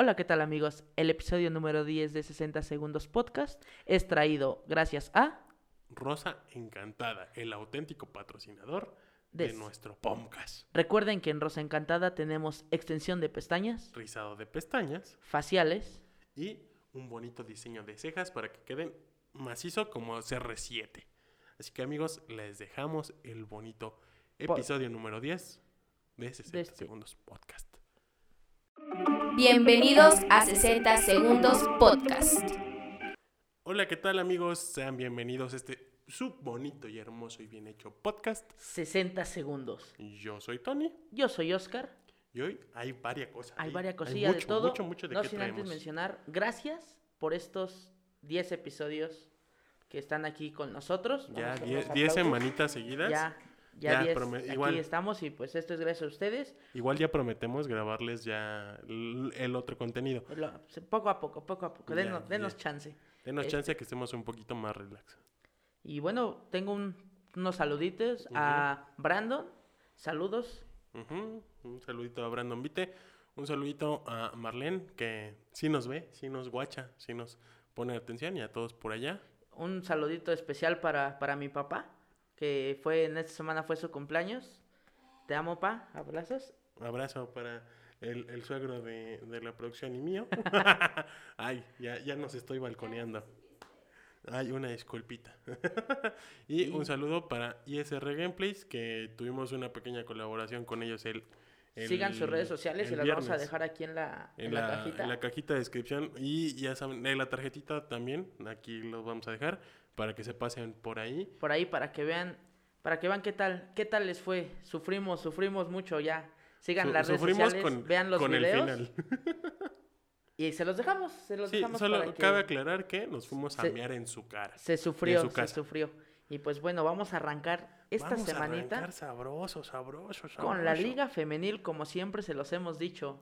Hola, ¿qué tal amigos? El episodio número 10 de 60 Segundos Podcast es traído gracias a... Rosa Encantada, el auténtico patrocinador de, nuestro podcast. Recuerden que en Rosa Encantada tenemos extensión de pestañas, Rizado de pestañas faciales, y un bonito diseño de cejas para que queden macizo como CR7. Así que amigos, les dejamos el bonito episodio número 10 de 60 este. Segundos Podcast. Bienvenidos a 60 Segundos Podcast. Hola, ¿qué tal amigos? Sean bienvenidos a este su bonito y hermoso y bien hecho podcast. 60 segundos. Yo soy Tony Yo soy Oscar. y hoy hay varias cosas. Hay varias cosillas mucho, de todo. Mucho, mucho de no qué sin antes traemos. mencionar, gracias por estos 10 episodios que están aquí con nosotros. Ya Vamos a 10 los 10 aplausos. semanitas seguidas. Ya, ya Ya, 10. prome- aquí igual. estamos y pues esto es gracias a ustedes. Igual ya prometemos grabarles ya el otro contenido. Lo- Poco a poco, poco a poco. Ya, Denos, denos chance. Denos Este- chance a que estemos un poquito más relax. Y bueno, tengo un- unos saluditos a Brandon. Saludos. Ujú, Un saludito a Brandon Vite. Un saludito a Marlene, que sí nos ve, sí nos guacha, sí nos pone atención y a todos por allá. Un saludito especial para, para mi papá, que fue en esta semana fue su cumpleaños. Te amo, pa. Abrazos. Abrazo para el, el suegro de, de la producción y mío. Ay, ya, ya nos estoy balconeando. Ay, una disculpita. y Y- un saludo para ISR Gameplays, que tuvimos una pequeña colaboración con ellos el, el- Sigan sus redes sociales y las vamos a viernes. dejar aquí en la, En en la la, cajita. en la cajita de descripción. Y ya saben, en la tarjetita también, aquí los vamos a dejar para que se pasen por ahí. Por ahí para que vean, para que vean qué tal, qué tal les fue. Sufrimos, sufrimos mucho ya. Sigan Su- las redes sociales, con, vean los con el videos final. y se los dejamos, se los Sí, dejamos solo para que cabe aclarar que nos fuimos a mear en su cara. se sufrió, su se sufrió. Y pues bueno, vamos a arrancar esta Vamos a semanita arrancar sabroso, sabroso, con la sabroso. liga femenil, como siempre se los hemos dicho.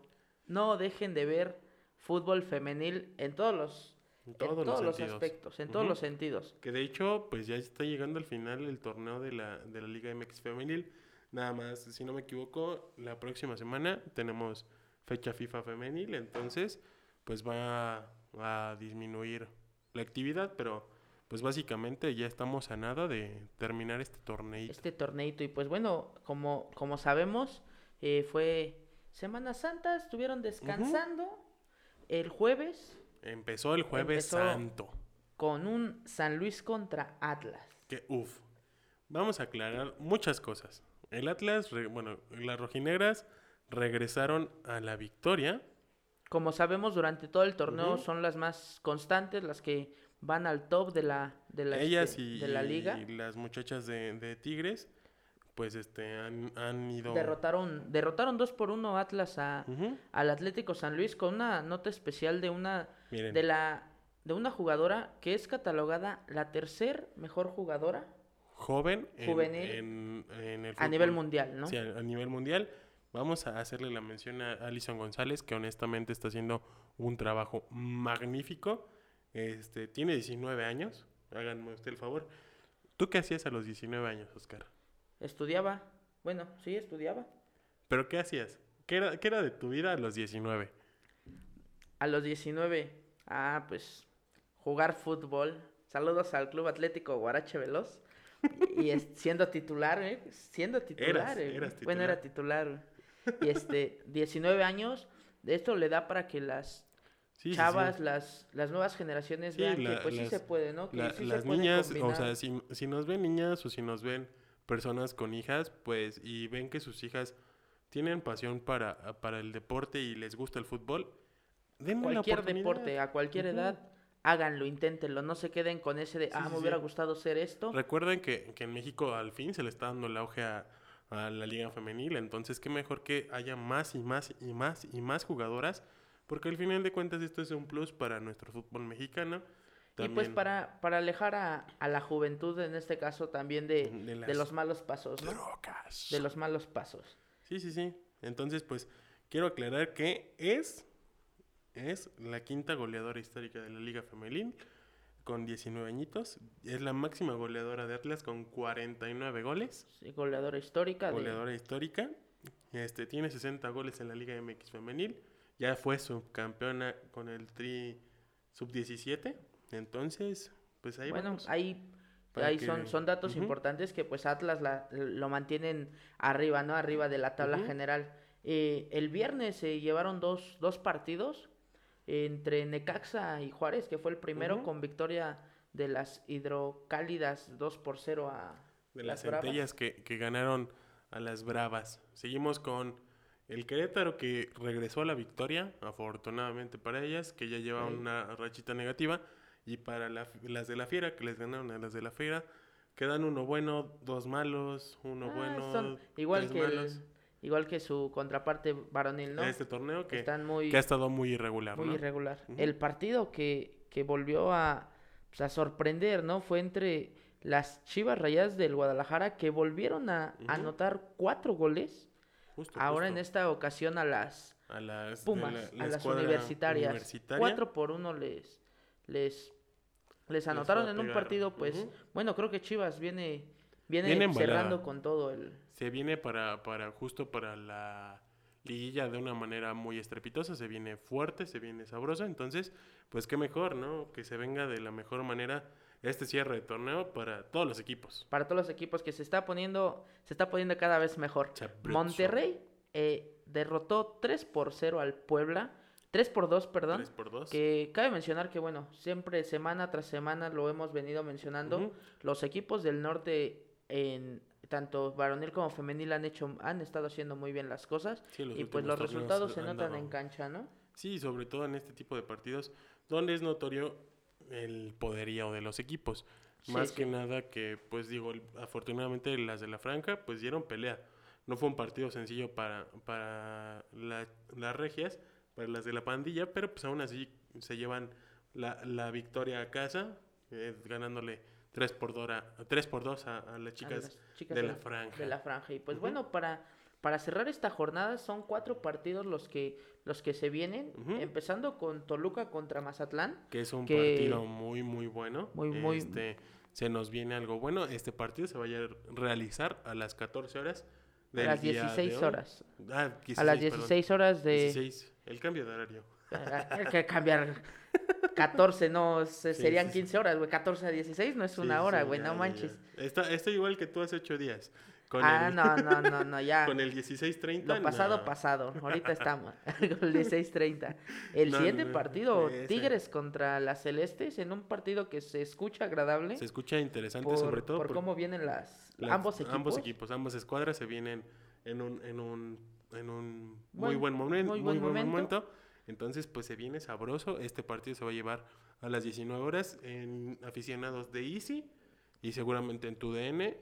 No dejen de ver fútbol femenil en todos los, En en todos, todos los, los, aspectos, en todos Ujú. los sentidos. Que de hecho, pues ya está llegando al final el torneo de la, de la Liga MX Femenil. Nada más, si no me equivoco, la próxima semana tenemos fecha FIFA femenil, entonces pues va a disminuir la actividad, pero pues básicamente ya estamos a nada de terminar este torneito. este torneito. Y pues bueno, como, como sabemos, eh, fue Semana Santa, estuvieron descansando el jueves Empezó el jueves Empezó- santo. con un San Luis contra Atlas. Que uff. Vamos a aclarar muchas cosas. El Atlas, bueno, las rojinegras regresaron a la victoria. Como sabemos, durante todo el torneo son las más constantes, las que van al top de la, de la, Ellas este, y, de la liga. y las muchachas de, de Tigres, pues este han, han ido. Derrotaron, derrotaron 2 por 1 Atlas a, al Atlético San Luis con una nota especial de una Miren, de la de una jugadora que es catalogada la tercer mejor jugadora joven en, juvenil en- en el a nivel mundial, ¿no? Sí, a, a nivel mundial. Vamos a hacerle la mención a Alison González, que honestamente está haciendo un trabajo magnífico. Este, tiene 19 años. Háganme usted el favor. ¿Tú qué hacías a los 19 años, Oscar? Estudiaba, bueno, sí, estudiaba. ¿Pero qué hacías? ¿Qué era, qué era de tu vida a los 19? A los 19, ah, pues jugar fútbol. Saludos al Club Atlético Guarache Veloz. Y es- siendo titular, ¿eh? Siendo titular. Eras- eh, eras Bueno, era titular. Y este, 19 años, de esto le da para que las Sí, sí, sí. chavas, Las, las nuevas generaciones Sí, vean la- que pues sí las- se puede, ¿no? Que La- sí se las puede niñas, o sea, si, si nos ven niñas o si nos ven personas con hijas, pues, y ven que sus hijas tienen pasión para, para el deporte y les gusta el fútbol, denle la cualquier deporte, a cualquier Ujú. edad, háganlo, inténtenlo, no se queden con ese de, Sí, ah, sí, me hubiera sí. gustado ser esto. Recuerden que, que en México al fin se le está dando el auge a, a la liga femenil, entonces qué mejor que haya más y más y más y más jugadoras, porque al final de cuentas esto es un plus para nuestro fútbol mexicano. Y pues También para, para alejar a, a la juventud, en este caso también de, de de los malos pasos, ¿no? drogas. De los malos pasos. Sí, sí, sí. Entonces, pues, quiero aclarar que es, es la quinta goleadora histórica de la Liga Femenil, con 19 añitos. Es la máxima goleadora de Atlas con 49 goles. Sí, goleadora histórica. de- Goleadora histórica. Este, tiene 60 goles en la Liga MX Femenil. ya fue subcampeona con el Tri Sub-17. Entonces, pues ahí bueno, vamos. ahí, ahí que- son, son datos importantes que pues Atlas la- lo mantienen arriba, ¿no? Arriba de la tabla general. Eh, el viernes se llevaron dos, dos partidos entre Necaxa y Juárez, que fue el primero con victoria de las hidrocálidas 2 por 0 a de las Bravas. centellas que, que ganaron a las Bravas. Seguimos con el Querétaro que regresó a la victoria, afortunadamente para ellas, que ya lleva Sí. una rachita negativa. Y para la- las de la Fiera, que les ganaron a las de la Fiera, quedan uno bueno, dos malos, uno Ah, bueno, son igual tres que el- malos. Igual que su contraparte varonil, ¿no? Este torneo que, Están muy que ha estado muy irregular, muy ¿no? irregular. El partido que, que volvió a, pues, a sorprender, ¿no? Fue entre las Chivas Rayadas del Guadalajara que volvieron a anotar cuatro goles. Justo, Ahora en esta ocasión a las a las, Pumas, la- la a las universitarias. universitaria. Cuatro por uno les, les, les anotaron en un partido, pues, bueno, creo que Chivas viene, viene, Viene cerrando con todo el... se viene para, para justo para la liguilla de una manera muy estrepitosa, se viene fuerte, se viene sabrosa, entonces, pues qué mejor, ¿no? Que se venga de la mejor manera este cierre de torneo para todos los equipos. Para todos los equipos que se está poniendo, se está poniendo cada vez mejor. Monterrey eh, derrotó 3 por 0 al Puebla. 3 por 2, perdón. 3 por 2. Que cabe mencionar que, bueno, siempre semana tras semana lo hemos venido mencionando. Los equipos del norte, en tanto varonil como femenil, han hecho, han estado haciendo muy bien las cosas. Sí, y pues los resultados se notan en cancha, ¿no? Sí, sobre todo en este tipo de partidos donde es notorio el poderío de los equipos. Sí, Más sí. que nada que, pues digo, afortunadamente las de la Franja pues dieron pelea. No fue un partido sencillo para, para la- las regias, para las de la pandilla, pero pues aún así se llevan la, la victoria a casa, eh, ganándole 3 por 2 a, 3 por 2 a, a las A chicas las chicas de la franja. de la franja. Y pues bueno, para, para cerrar esta jornada son cuatro partidos los que, los que se vienen, empezando con Toluca contra Mazatlán. que es un que- partido muy muy bueno. Muy, muy- Este, se nos viene algo bueno. Este partido se va a realizar a las 14 horas. A las día de 16 hoy. horas. Ah, 16, a las perdón. 16 horas de... 16, el cambio de horario. Hay que cambiar 14, no, se- Sí, serían sí, sí. 15 horas, güey. 14 a 16 no es una hora, güey, no manches. Está, está igual que tú hace 8 días. Con Ah, el, no, no, no, no, ya. Con el 16.30. Lo pasado, no. pasado. Ahorita estamos con el 16-30. El No, siguiente no, partido, ese. Tigres contra las Celestes, en un partido que se escucha agradable. Se escucha interesante, por, sobre todo por por cómo vienen las, las- ambos equipos. Ambos equipos, ambas escuadras se vienen en un, en un, en un muy Buen- buen momento. muy Muy buen buen momento. momento. Entonces, pues se viene sabroso. Este partido se va a llevar a las 19 horas en aficionados de Easy y seguramente en tu DN.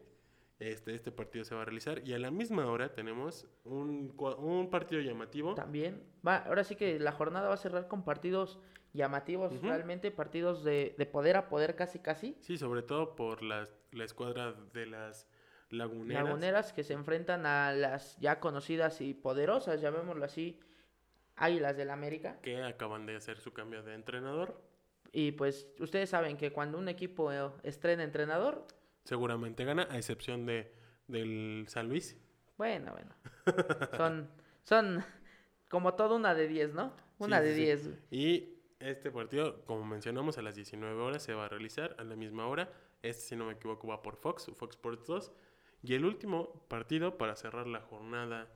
Este, este partido se va a realizar y a la misma hora tenemos un, un partido llamativo. También. Va, ahora sí que la jornada va a cerrar con partidos llamativos, realmente partidos de, de poder a poder casi casi. Sí, sobre todo por la, la escuadra de las laguneras. Laguneras que se enfrentan a las ya conocidas y poderosas, llamémoslo así, Águilas del América. que acaban de hacer su cambio de entrenador. Y pues ustedes saben que cuando un equipo estrena entrenador, Seguramente gana, a excepción de del San Luis. bueno, bueno. Son, son como todo una de 10, ¿no? Una Sí, de sí, sí. 10. Y este partido, como mencionamos, a las 19 horas se va a realizar a la misma hora. Este, si no me equivoco, va por Fox, Fox Sports 2. Y el último partido para cerrar la jornada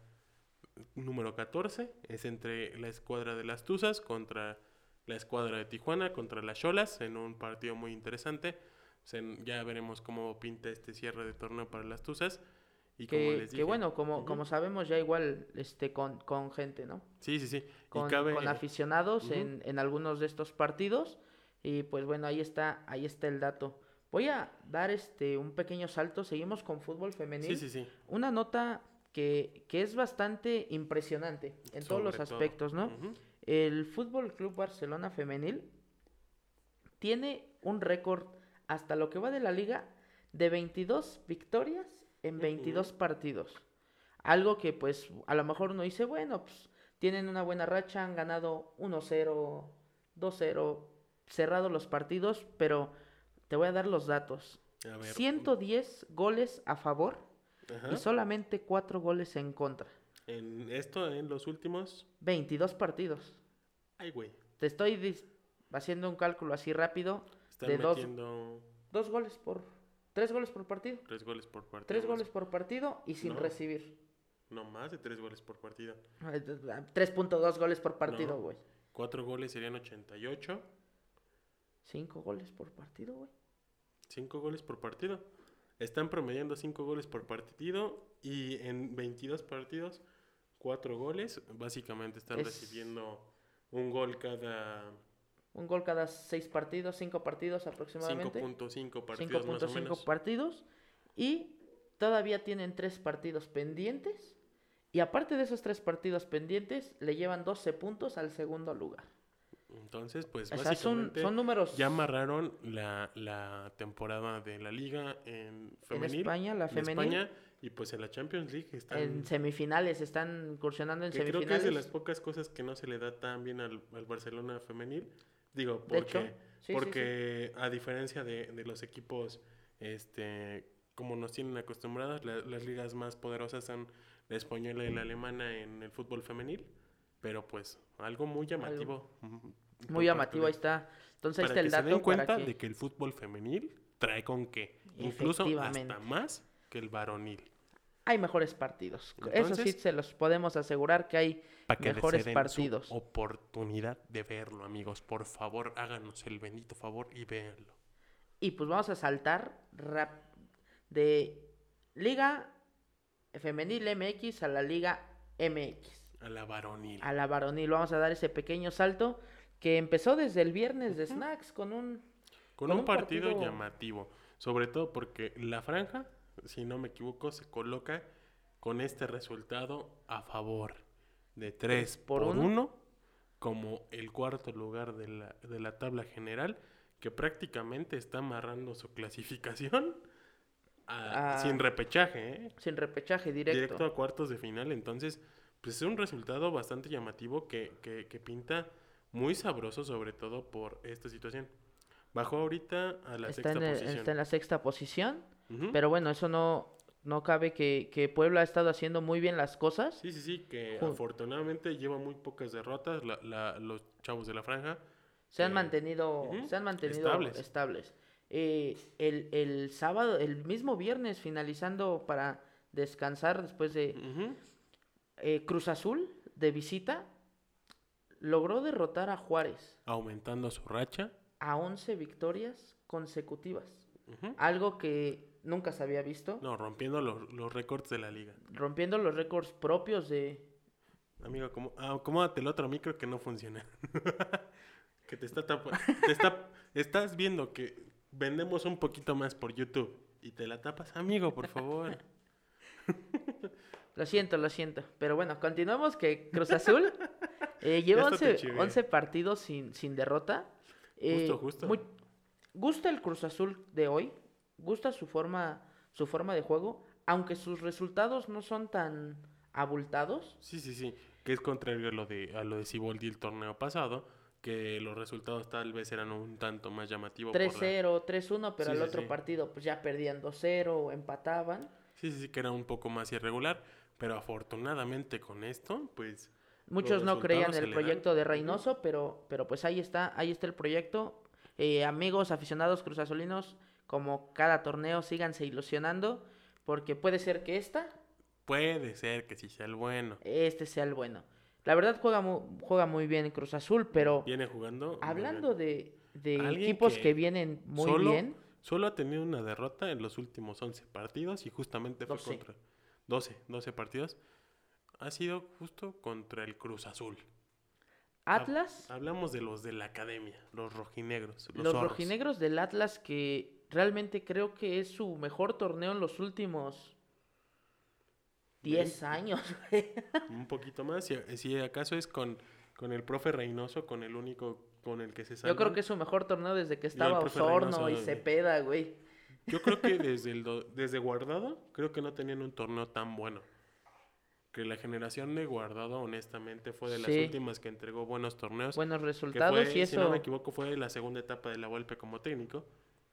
número 14 es entre la escuadra de las Tuzas contra la escuadra de Tijuana, contra las Cholas, en un partido muy interesante. Se- ya veremos cómo pinta este cierre de torneo para las Tuzas. Y como Que, les que dije, bueno, como, Ujú. como sabemos ya igual este con, con gente, ¿no? Sí, sí, sí. Con, cabe, con aficionados Ujú. en, en algunos de estos partidos. Y pues bueno, ahí está, ahí está el dato. Voy a dar este un pequeño salto. Seguimos con fútbol femenil. Sí, sí, sí. Una nota que, que es bastante impresionante en todos los Sobre todo. aspectos, ¿no? Ujú. El Fútbol Club Barcelona Femenil tiene un récord hasta lo que va de la liga de 22 victorias en Ujú. 22 partidos. Algo que pues a lo mejor uno dice, bueno, pues tienen una buena racha, han ganado 1-0, 2-0, cerrado los partidos, pero te voy a dar los datos. A ver, 110 goles a favor ajá. y solamente 4 goles en contra. En esto, en los últimos. 22 partidos. Ay, güey. Te estoy haciendo un cálculo así rápido. Están De dos- metiendo Dos goles por... Tres goles por partido. tres goles por partido. Tres goles por partido y sin No. recibir. No, más de tres goles por partido. Eh, 3.2 goles por partido, No. güey. Cuatro goles serían 88. Cinco goles por partido, güey. Cinco goles por partido. Están promediando cinco goles por partido y en 22 partidos, cuatro goles. Básicamente están Es- recibiendo un gol cada Un gol cada seis partidos, cinco partidos aproximadamente. 5.5 partidos más o 5.5 menos. partidos. Y todavía tienen tres partidos pendientes. Y aparte de esos tres partidos pendientes, le llevan 12 puntos al segundo lugar. Entonces, pues O sea, son, básicamente son números ya amarraron la, la temporada de la liga en en femenil. España, la en femenil. España, y pues en la Champions League están... En semifinales, están incursionando en que creo que es semifinales. de las pocas cosas que no se le da tan bien al, al Barcelona femenil. Digo, porque, sí, sí, porque a diferencia de, de los equipos, este, como nos tienen acostumbradas, la- las ligas más poderosas son la española y la alemana en el fútbol femenil. Pero pues, algo muy llamativo. por Muy llamativo, ahí está. Entonces ahí está el que se dato den cuenta para que... de que el fútbol femenil trae con qué. Incluso hasta más que el varonil. hay mejores partidos. Eso sí Entonces- se los podemos asegurar que hay Para que mejores partidos. Su oportunidad de verlo, amigos. Por favor, háganos el bendito favor y véanlo. Y pues vamos a saltar rap- de Liga Femenil MX a la Liga MX, A la varonil. a la varonil. Vamos a dar ese pequeño salto que empezó desde el viernes de Snacks con un... Con, con un, un partido, partido- llamativo. Sobre todo porque la franja, si no me equivoco, se coloca con este resultado a favor de 3 por por uno. 1 como el cuarto lugar de la, de la tabla general que prácticamente está amarrando su clasificación a- Ah. sin repechaje, ¿eh? Sin repechaje directo. directo a cuartos de final. Entonces, pues es un resultado bastante llamativo que, que, que pinta muy sabroso, sobre todo por esta situación. Bajó ahorita a la está, sexta en el- posición. está en la sexta posición, pero bueno, eso no, no cabe que, que Puebla ha estado haciendo muy bien las cosas. Sí, sí, sí, que afortunadamente lleva muy pocas derrotas la- la- los chavos de la franja. Se han Eh, mantenido, se han mantenido estables. estables. Eh, el, el sábado, el mismo viernes, finalizando para descansar después de. Eh, Cruz Azul de visita, logró derrotar a Juárez Aumentando su racha. a 11 victorias consecutivas. Algo que nunca se había visto, No, rompiendo los, los récords de la liga. rompiendo los récords propios de... Amigo, ¿cómo? Ah, acomódate el otro micro que no funciona. que te está tapando. te está, estás viendo que vendemos un poquito más por YouTube y te la tapas, amigo, por favor. Lo siento, lo siento. Pero bueno, continuamos que Cruz Azul eh, lleva Ya hasta te 11, chivé. 11 partidos sin, sin derrota. Eh, Justo, justo. muy- gusta el Cruz Azul de hoy, gusta su forma, su forma de juego, aunque sus resultados no son tan abultados. Sí, sí, sí. Que es contrario a lo de, a lo de Siboldi el torneo pasado, que los resultados tal vez eran un tanto más llamativos. por la- 3-0, 3-1, pero Sí, el sí, otro sí. partido pues ya perdían 2-0 o empataban. Sí, sí, sí, que era un poco más irregular, pero afortunadamente con esto, pues... Muchos no creían en el proyecto de Reynoso, pero, pero pues ahí está, ahí está el proyecto. Eh, amigos aficionados cruzazolinos, como cada torneo, síganse ilusionando, porque puede ser que esta, Puede ser que sí sea el bueno. este sea el bueno. La verdad juega, mu- juega muy bien en Cruz Azul, pero Viene jugando... muy hablando de, de equipos que que, vienen muy solo, bien, Solo ha tenido una derrota en los últimos 11 partidos y justamente fue 12. contra 12, 12 partidos. Ha sido justo contra el Cruz Azul. Atlas, Hablamos de los de la academia, los rojinegros, los, rojinegros del Atlas, que realmente creo que es su mejor torneo en los últimos 10 Veinte. años. Un poquito más, si, si acaso es con, con el profe Reynoso, con el único con el que se salva. Yo creo que es su mejor torneo desde que estaba Osorno Reynoso, y güey. Cepeda, güey. Yo creo que desde, el do- desde Guardado, creo que no tenían un torneo tan bueno. Que la generación de Guardado, honestamente, fue de las Sí. últimas que entregó buenos torneos. Buenos resultados fue, y si no eso. me equivoco, fue la segunda etapa de la Volpe como técnico.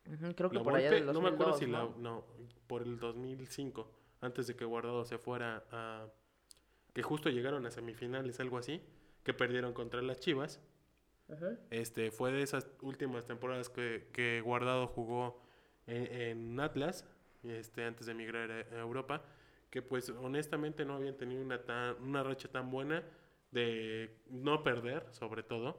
Ujú, creo que La por allá Volpe, del no me acuerdo 2002, si la... ¿no? Por el 2005, antes de que Guardado se fuera a, que justo llegaron a semifinales, algo así, que perdieron contra las Chivas. Este, fue de esas últimas temporadas que, que Guardado jugó en, en Atlas, este, antes de emigrar a, Europa, que pues honestamente no habían tenido una, tan, una racha tan buena de no perder, sobre todo.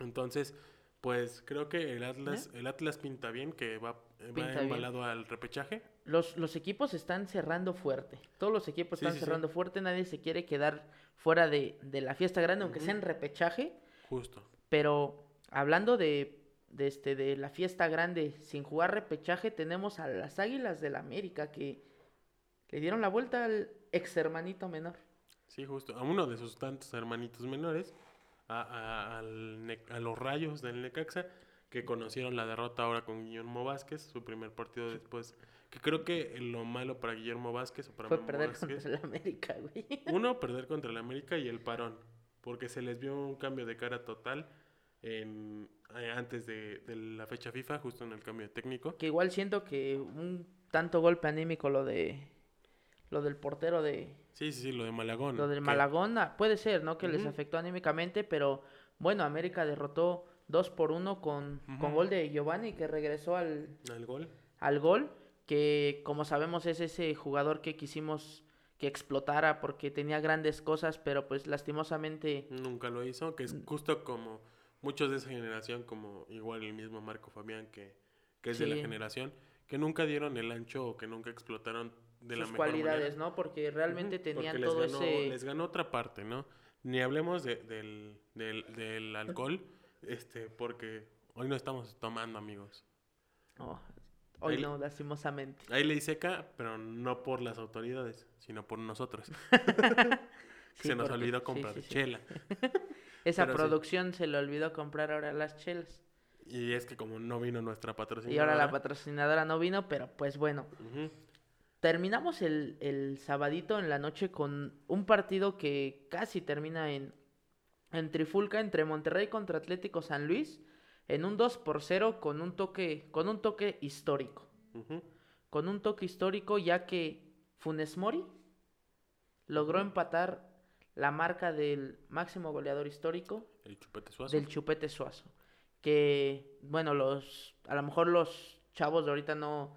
Entonces, pues creo que el Atlas, el Atlas pinta bien, que va, va bien. embalado al repechaje. Los, los equipos están cerrando fuerte. Todos los equipos Sí, están sí, sí. cerrando fuerte. Nadie se quiere quedar fuera de, de la fiesta grande, aunque sea en repechaje. Justo. Pero hablando de, de, este, de la fiesta grande sin jugar repechaje, tenemos a las Águilas del América que le dieron la vuelta al ex hermanito menor. Sí, justo. A uno de sus tantos hermanitos menores, a, a- al a los rayos del Necaxa, que conocieron la derrota ahora con Guillermo Vázquez, su primer partido después. Que creo que lo malo para Guillermo Vázquez o para Fue Memo perder Vázquez, contra el América, güey. Uno, perder contra el América y el parón, porque se les vio un cambio de cara total en, eh, antes de, de la fecha FIFA, justo en el cambio de técnico. Que igual siento que un tanto golpe anímico lo de lo del portero de Sí, sí, sí, lo de Malagón. lo del que- Malagón ah, puede ser, ¿no? Que les afectó anímicamente, pero bueno, América derrotó 2 por 1 con, con gol de Giovanni que regresó al, Al gol. al gol, que como sabemos es ese jugador que quisimos que explotara porque tenía grandes cosas, pero pues lastimosamente Nunca lo hizo, que es justo como muchos de esa generación, como igual el mismo Marco Fabián, que, que es de la generación, que nunca dieron el ancho o que nunca explotaron de la mejor cualidades, manera. ¿no? Porque realmente tenían porque les todo ganó- ese Les ganó otra parte, ¿no? Ni hablemos de- del, del, del alcohol, este, porque hoy no estamos tomando, amigos. Oh, hoy Ahí- no, lastimosamente. Hay ley seca, pero no por las autoridades, sino por nosotros. Sí, Se nos porque- olvidó comprar sí, sí. chela. Esa pero sí. producción se le olvidó comprar ahora las chelas. Y es que como no vino nuestra patrocinadora. Y ahora la patrocinadora no vino, pero pues bueno. Terminamos el, el sabadito en la noche con un partido que casi termina en, en Trifulca entre Monterrey contra Atlético San Luis en un 2 por 0 con un toque, con un toque histórico. Con un toque histórico ya que Funes Mori logró empatar la marca del máximo goleador histórico El chupete suazo. del Chupete Suazo. Que, bueno, los, a lo mejor los chavos de ahorita no,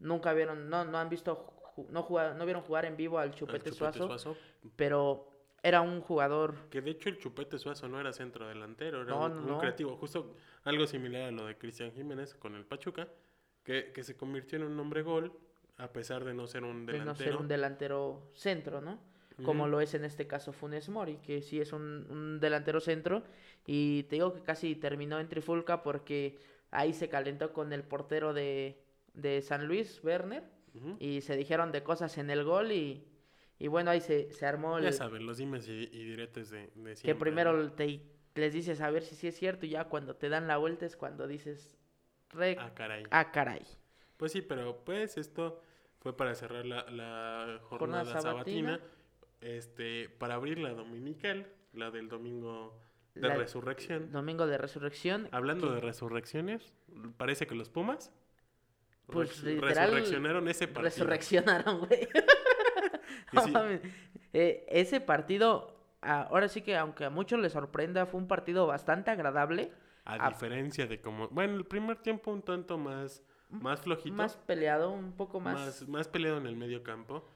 nunca vieron, no, no han visto, no, jugar, no vieron jugar en vivo al Chupete, Chupete Suazo, Suazo. pero era un jugador, Que de hecho el chupete suazo no era centro delantero, era No, un, no, un no. creativo. Justo algo similar a lo de Cristian Jiménez con el Pachuca, que, que se convirtió en un hombre gol, a pesar de no ser un de delantero. no ser un delantero centro, ¿no? Como lo es en este caso Funes Mori, que sí es un, un delantero centro. Y te digo que casi terminó en Trifulca porque ahí se calentó con el portero de, de San Luis, Werner. Ujú. y se dijeron de cosas en el gol y, y bueno, ahí se, se armó Ya el, saben, los dimes y, y diretes de, de que siempre, primero ¿no? te, les dices a ver si sí es cierto y ya cuando te dan la vuelta es cuando dices, re, Ah, caray. ah, caray. Pues sí, pero pues esto fue para cerrar la, la Jornada jornada, sabatina. sabatina, este, para abrir la dominical, la del domingo de La- resurrección. Domingo de resurrección. Hablando que- de resurrecciones, parece que los Pumas Pues, res- literal, resurreccionaron ese partido. Resurreccionaron, güey. Sí. Eh, ese partido, ah, ahora sí que aunque a muchos les sorprenda, fue un partido bastante agradable. a a- diferencia de como, bueno, el primer tiempo un tanto más, más flojito, Más peleado, un poco más. más, más peleado en el medio campo,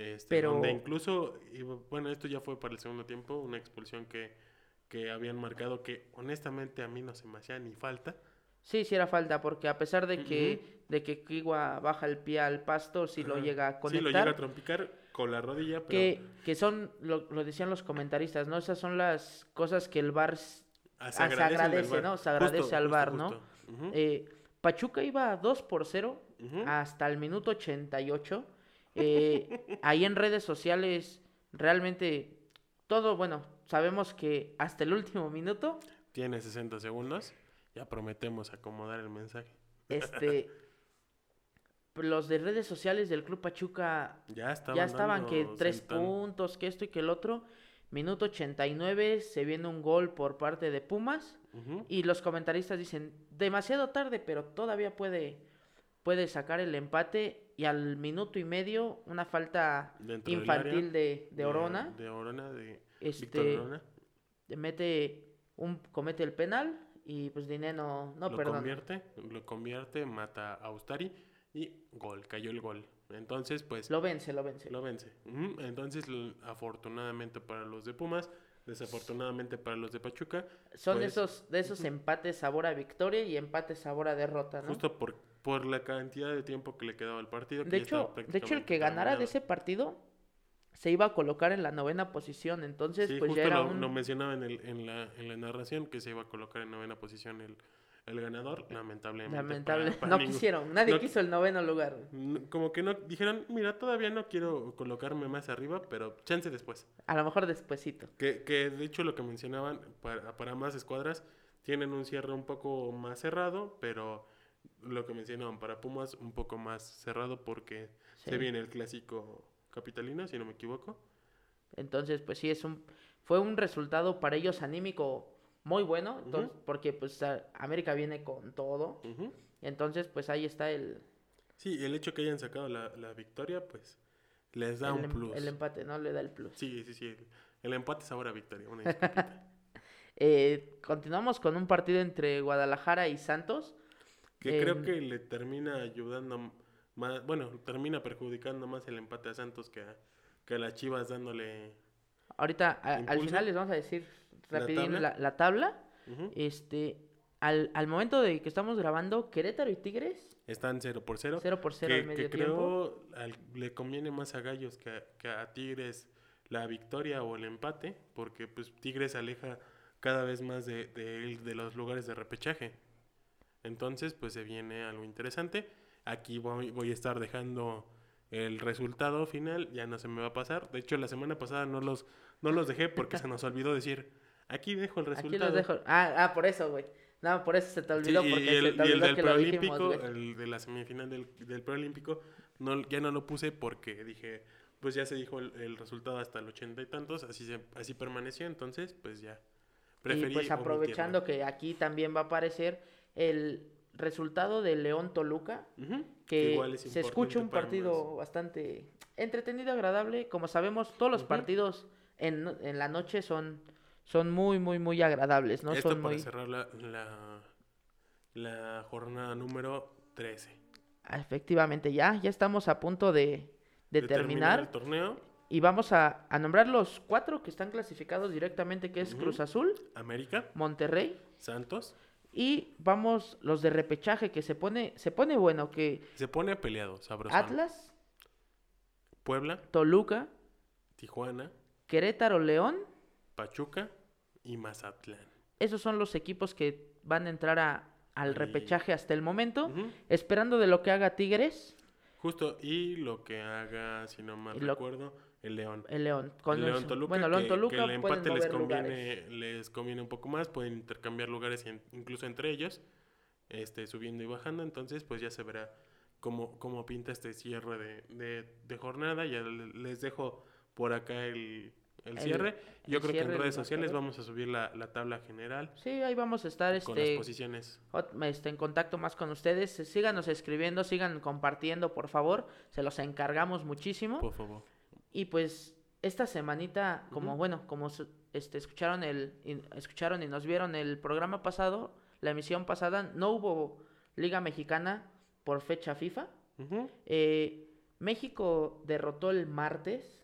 este, Pero- donde incluso, y bueno, esto ya fue para el segundo tiempo, una expulsión que, que habían marcado que honestamente a mí no se me hacía ni falta. Sí, sí era falta, porque a pesar de que, de que Kiwa baja el pie al pasto, sí lo llega a Sí, conectar. lo llega a trompicar con la rodilla, pero que, que son, lo, lo decían los comentaristas, ¿no? Esas son las cosas que el VAR ah, se agradece, del ¿no? Se agradece al VAR, ¿no? eh, Pachuca iba 2 por 0 ujú. hasta el minuto 88. Eh, ahí en redes sociales, realmente todo, bueno, sabemos que hasta el último minuto, Tiene 60 segundos, ya prometemos acomodar el mensaje. este, los de redes sociales del Club Pachuca Ya estaban, ya estaban que tres puntos, que esto y que el otro. Minuto 89, se viene un gol por parte de Pumas. Y los comentaristas dicen, demasiado tarde, pero todavía puede, puede sacar el empate y al minuto y medio una falta Dentro infantil de, de Orona. De Orona, de Víctor este, Orona. mete un, comete el penal y pues Diné no, no lo perdona. convierte, lo convierte, mata a Austari y gol, cayó el gol. Entonces, pues Lo vence, lo vence. lo vence. Entonces, afortunadamente para los de Pumas, desafortunadamente para los de Pachuca, Son de pues, esos, de esos empates sabor a victoria y empates sabor a derrota, ¿no? justo por, por la cantidad de tiempo que le quedaba al partido. que De hecho, de hecho, el que ganara de ese partido se iba a colocar en la novena posición. Entonces, Sí, pues justo ya era lo, un... lo mencionaba en, el, en, la, en la narración que se iba a colocar en novena posición el, el ganador, lamentablemente. Lamentable. para no ningún- quisieron. Nadie no- quiso el noveno lugar. Como que no, dijeron, mira, todavía no quiero colocarme más arriba, pero chance después. A lo mejor despuesito. Que, que de hecho lo que mencionaban, para, para más escuadras, tienen un cierre un poco más cerrado, pero lo que mencionaban para Pumas un poco más cerrado porque Sí. se viene el clásico capitalino, si no me equivoco. Entonces, pues sí, es un, fue un resultado para ellos anímico muy bueno, entonces, porque pues América viene con todo. Entonces, pues ahí está el, Sí, el hecho que hayan sacado la, la victoria, pues les da el, un em- plus. el empate, ¿no? Le da el plus. Sí, sí, sí. El, el empate es ahora victoria. Una. Eh, continuamos con un partido entre Guadalajara y Santos. Que creo Em, que le termina ayudando más, bueno, termina perjudicando más el empate a Santos que a, que a las Chivas dándole... Ahorita, a- al final les vamos a decir ¿La rapidín tabla? la, la tabla. Este, al, al momento de que estamos grabando, Querétaro y Tigres, Están 0 por 0. 0 por 0 que, al medio que creo al- le conviene más a Gallos que a, que a Tigres la victoria o el empate, porque pues Tigres aleja cada vez más de, de, de los lugares de repechaje. Entonces, pues se viene algo interesante. Aquí voy, voy a estar dejando el resultado final, ya no se me va a pasar. De hecho, la semana pasada no los, no los dejé porque se nos olvidó decir, aquí dejo el resultado. Aquí los dejo. Ah, ah, por eso, güey. No, por eso se te olvidó, y, porque y se el, y del que preolímpico, el de la semifinal del, del preolímpico, no, ya no lo puse porque dije, pues ya se dijo el, el resultado hasta el ochenta y tantos, así se, así permaneció, entonces pues ya. Preferí Y pues aprovechando que aquí también va a aparecer el resultado de León Toluca, omitirlo. Ujú, que igual es se escucha un partido más. bastante entretenido, agradable. Como sabemos, todos los Ujú. partidos en, en la noche son, son muy, muy, muy agradables, ¿no? Esto son para muy... cerrar la, la, la jornada número 13. Ah, Efectivamente, ya, ya estamos a punto de, de De terminar. el torneo, Y vamos a, a nombrar los cuatro que están clasificados directamente, que es Ujú. Cruz Azul, América, Monterrey, Santos, y vamos los de repechaje, que se pone, se pone bueno, que se pone peleado, sabroso. Atlas, Puebla, Toluca, Tijuana, Querétaro, León, Pachuca y Mazatlán. esos son los equipos que van a entrar a- al Y- repechaje hasta el momento, esperando de lo que haga Tigres, Justo, y lo que haga, si no mal Y lo- recuerdo, el León. el León. Con el León Toluca, bueno, que, León que Toluca el pueden empate les conviene, lugares. les conviene un poco más, pueden intercambiar lugares en- incluso entre ellos, este, subiendo y bajando, entonces pues ya se verá cómo, cómo pinta este cierre de, de- de jornada, ya le- les dejo por acá el, el El- cierre, yo el creo que en redes sociales vamos a subir la, la tabla general Sí, ahí vamos a estar con las este, posiciones. este, en contacto más con ustedes. Síganos escribiendo, sigan compartiendo, por favor. Se los encargamos muchísimo. Por favor. Y pues esta semanita, como bueno, como este, escucharon el y- escucharon y nos vieron el programa pasado, la emisión pasada, no hubo Liga Mexicana por fecha FIFA. Eh, México derrotó el martes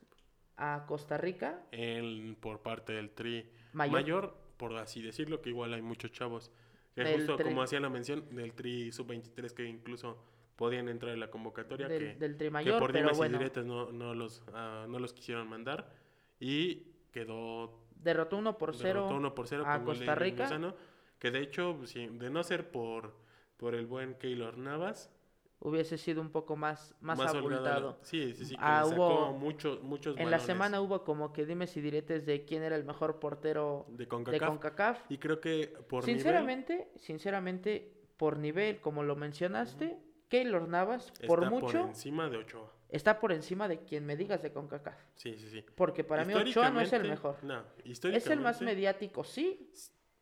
a Costa Rica. El- por parte del Tri Mayor. mayor. por así decirlo, que igual hay muchos chavos. Que justo tri- como hacía la mención, del Tri Sub-23 que incluso podían entrar en la convocatoria, del, que, del Tri que Mayor, por pero dimes y bueno, diretes no, no, los, ah, no los quisieron mandar. Y quedó derrotó 1 por 0 derrotó 1 por 0 a Costa Rica. Lozano, que de hecho, si- de no ser por, por el buen Keylor Navas, hubiese sido un poco más, más, la- abultado. Sí, sí, sí, que Ah, sacó hubo- muchos, muchos En la balones semana hubo como que dimes y diretes de quién era el mejor portero de de CONCACAF. CONCACAF. Y creo que por Sinceramente, sinceramente, por nivel, como lo mencionaste, Keylor Navas, por está mucho, por encima de Ochoa. está por encima de quien me digas de CONCACAF. Sí, sí, sí. Porque para mí Ochoa no es el Históricamente- mejor. No, Es el más históricamente, mediático, sí,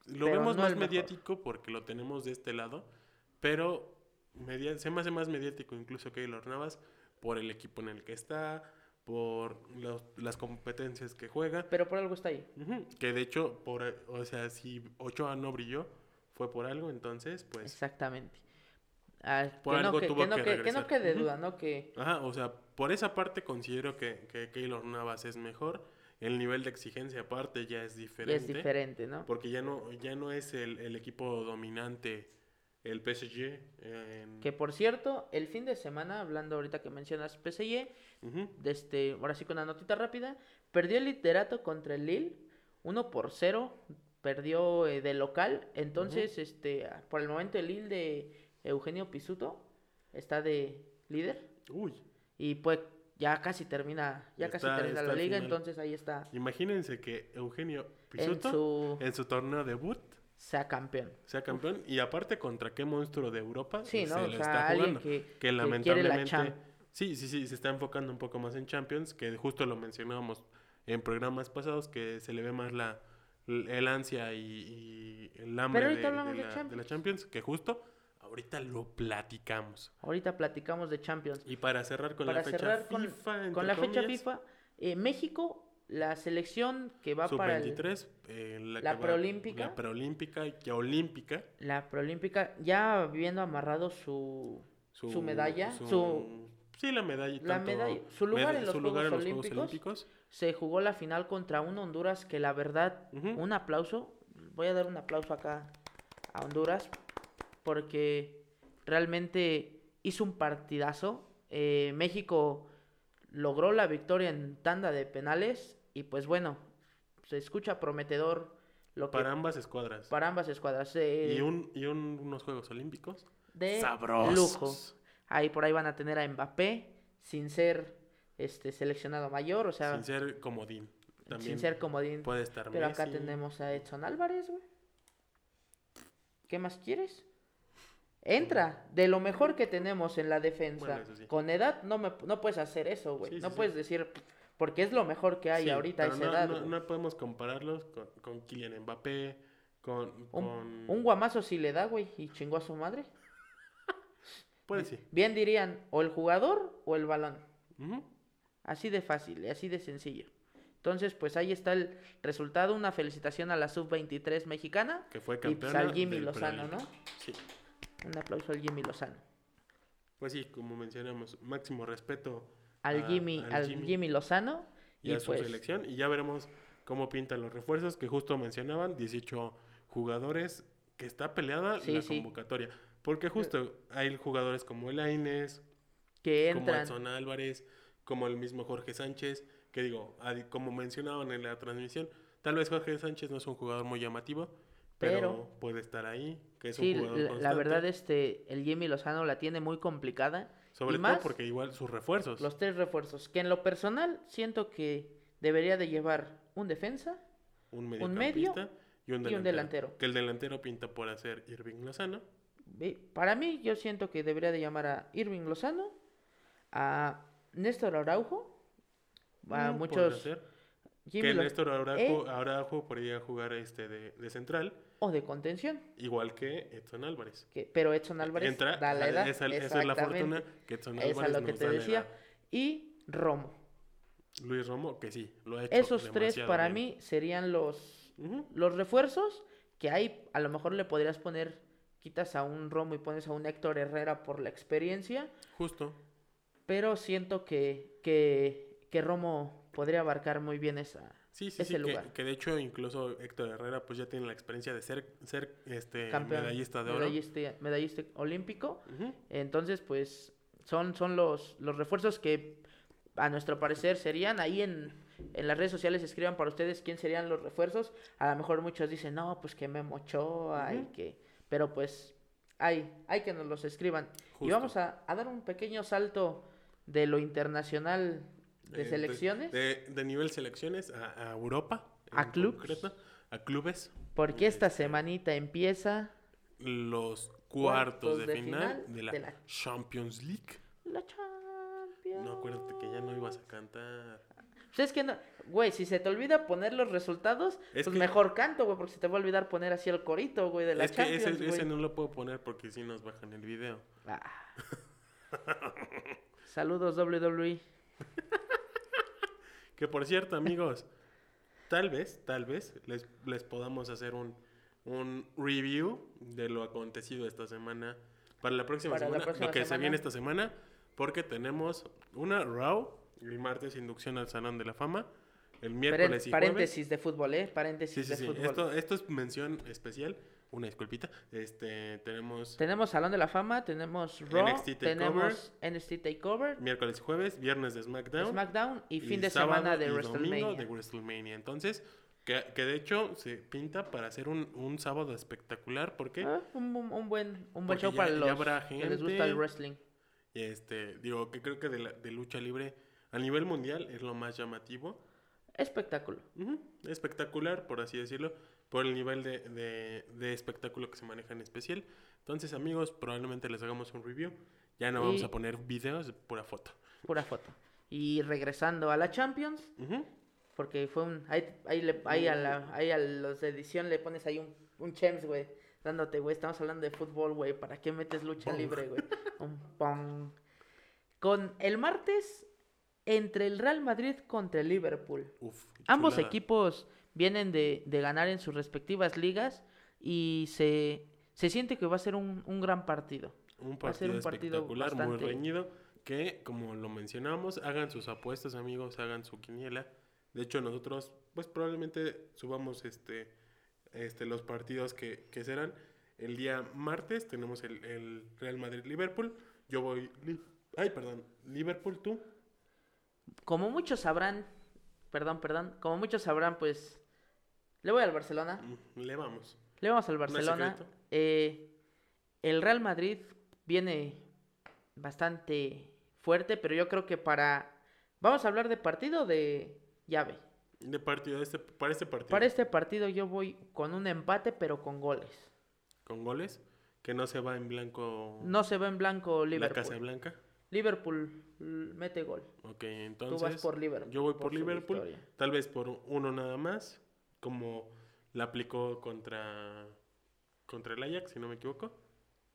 Lo pero vemos no más mediático porque lo tenemos de este lado, pero media, se me hace más mediático incluso Keylor Navas por el equipo en el que está, por los- las competencias que juega. Pero por algo está ahí. Que de hecho, por, o sea, si Ochoa no brilló, fue por algo, entonces, pues... Exactamente. Ah, Por que, no, algo que, tuvo que no que que no regresar. quede ¿no? Que Ajá, o sea, por esa parte considero que, que Keylor Navas es mejor. El nivel de exigencia aparte ya es ya diferente. es diferente, ¿no? Porque ya no, ya no es el, el equipo dominante, el PSG. en- Que por cierto, el fin de semana, hablando ahorita que mencionas PSG, de este, ahora sí con una notita rápida, perdió el liderato contra el Lille, 1 por 0, perdió eh, de local, entonces este, por el momento el Lille de Eugenio Pisuto está de líder Uy, y pues ya casi termina, ya casi termina la liga, entonces ahí está imagínense que Eugenio en Pisuto en su su, torneo debut sea campeón. sea campeón y aparte contra qué monstruo de Europa Sí, se. O sea, está jugando. que, que que la lamentablemente sí sí sí se está enfocando un poco más en Champions que justo lo mencionábamos en programas pasados que se le ve más la el ansia y, y el hambre de, de la Champions que justo ahorita lo platicamos Ahorita platicamos de Champions. y para cerrar con Para la fecha cerrar con, FIFA con la fecha FIFA, eh, México, la selección que va para el- 23 eh, la, preolímpica. la preolímpica y olímpica la preolímpica, ya viendo amarrado su, su, medalla, su, sí la medalla la tanto medalla, su lugar en los su lugar Juegos en los Juegos Olímpicos. Olímpicos se jugó la final contra un Honduras que la verdad, un aplauso, voy a dar un aplauso acá a Honduras, porque realmente hizo un partidazo. Eh, México logró la victoria en tanda de penales y pues bueno, se escucha prometedor lo que para ambas escuadras para ambas escuadras. eh, y un y un- unos Juegos Olímpicos de sabrosos lujo. Ahí por ahí van a tener a Mbappé sin ser este seleccionado mayor, o sea, sin ser comodín también sin ser comodín. puede estar Pero acá tenemos a Edson Álvarez, güey. ¿Qué más quieres? Entra, de lo mejor que tenemos en la defensa. Bueno, eso sí. Con edad no, me, no puedes hacer eso, güey. Sí, no sí, puedes decir, porque es lo mejor que hay ahorita a esa no, edad. no, podemos compararlos con, con Kylian Mbappé con, un, con... un guamazo sí le da, güey, y chingó a su madre. puede sí Bien dirían, o el jugador o el balón. Así de fácil y así de sencillo. Entonces, pues ahí está el resultado. Una felicitación a la sub-23 mexicana. que fue Y pues campeona al Jimmy Lozano, ¿no? sí Un aplauso al Jimmy Lozano. pues sí como mencionamos máximo respeto Al a- Jimmy, al Jimmy, Lozano. y, Y, a su pues, selección y ya veremos cómo pintan los refuerzos que justo mencionaban 18 jugadores que está peleada Sí, la sí. convocatoria porque justo hay jugadores como el Aines que como entran. Edson Álvarez como el mismo Jorge Sánchez que digo como mencionaban en la transmisión tal vez Jorge Sánchez no es un jugador muy llamativo pero, Pero- puede estar ahí que es Sí, un jugador la, la verdad, este, el Jimmy Lozano la tiene muy complicada. sobre y todo más porque igual sus refuerzos Los tres refuerzos. Que en lo personal siento que debería de llevar un defensa. un medio y un y delantero, un delantero. que el delantero pinta por hacer Irving Lozano Para mí, yo siento que debería de llamar a Irving Lozano, a Néstor Araujo, a podría muchos... Jimmy que Néstor Eh, Araujo, Araujo podría jugar este de, de central, o de contención. igual que Edson Álvarez. Que, pero Edson Álvarez Entra, da la edad. esa, esa es la fortuna que Edson Álvarez es lo que te decía. Y Romo. Luis Romo, que sí, lo ha hecho Esos tres para bien. mí serían los, los refuerzos que hay. A lo mejor le podrías poner, quitas a un Romo y pones a un Héctor Herrera por la experiencia. Justo. Pero siento que, que, que Romo podría abarcar muy bien esa Sí, sí, ese sí, lugar. que de hecho incluso Héctor Herrera pues ya tiene la experiencia de ser, ser este Campeón, medallista de oro. medallista, medallista olímpico. Entonces, pues son, son los, los refuerzos que a nuestro parecer serían ahí en, en las redes sociales escriban para ustedes quién serían los refuerzos. A lo mejor muchos dicen, no, pues que Memo Ochoa y Ujú. que... Pero pues hay, hay que nos los escriban. Y vamos a, a dar un pequeño salto de lo internacional de eh, selecciones. De, de nivel selecciones a, a Europa. A concreto, a clubes. porque esta este, semanita empieza Los cuartos, de, de final, final de la, de la- Champions League. la Champions. No, acuérdate que ya no ibas a cantar. Pues es que no, güey, si se te olvida poner los resultados, Es pues que- mejor canto, güey, porque se te va a olvidar poner así el corito, güey, de la Es que Champions, ese, güey. ese no lo puedo poner porque si nos bajan el video. Ah. Saludos WWE. Que por cierto, amigos, tal vez, tal vez les, les podamos hacer un, un review de lo acontecido esta semana. Para la próxima Para la semana, próxima lo que se semana. viene esta semana, porque tenemos una Raw, el martes inducción al Salón de la Fama, el miércoles y jueves. paréntesis de fútbol, ¿eh? Paréntesis Sí, sí, de sí. fútbol. Esto, esto es mención especial. Una disculpita. Este, tenemos Tenemos Salón de la Fama, tenemos Raw, NXT Takeover. tenemos NXT Takeover, miércoles y jueves, viernes de SmackDown. SmackDown y fin de semana de y WrestleMania. de WrestleMania. Entonces, que, que de hecho se pinta para hacer un, un sábado espectacular porque Ah, un, un- un buen, un buen show ya- para los habrá que les gusta el wrestling. este, digo que creo que de, la- de lucha libre a nivel mundial es lo más llamativo. Espectáculo. Espectacular, por así decirlo, por el nivel de, de- de espectáculo que se maneja en especial. Entonces, amigos, probablemente les hagamos un review. Ya no vamos a poner videos, pura foto. Pura foto. Y regresando a la Champions, porque fue un... Ahí, ahí, le- ahí a, la, ahí a los de edición le pones ahí un, un chems, güey. Dándote, güey, estamos hablando de fútbol, güey. ¿Para qué metes lucha libre, güey? Un pong. Con el martes, entre el Real Madrid contra el Liverpool. Uf, Ambos equipos vienen de, de ganar en sus respectivas ligas y se, se siente que va a ser un, un gran partido. Un Va a ser partido espectacular, muy reñido. Que, como lo mencionamos, hagan sus apuestas, amigos, hagan su quiniela. De hecho, nosotros, pues probablemente subamos este, este los partidos que, que serán. El día martes tenemos el, el Real Madrid-Liverpool. Yo voy. Ay, perdón. Liverpool, tú. Como muchos sabrán, perdón, perdón, como muchos sabrán, pues le voy al Barcelona. Mm, Le vamos. Le vamos al Barcelona. Eh, el Real Madrid viene bastante fuerte, pero yo creo que para... Vamos a hablar de partido o de llave. De partido, este, para este partido. Para este partido yo voy con un empate, pero con goles. Con goles. Que no se va en blanco No se va en blanco la Liverpool. Casa Blanca. Liverpool mete gol. Ok, Tú entonces. vas por Liverpool. Yo voy por, Liverpool, tal vez por uno nada más, como la aplicó contra contra el Ajax, si no me equivoco.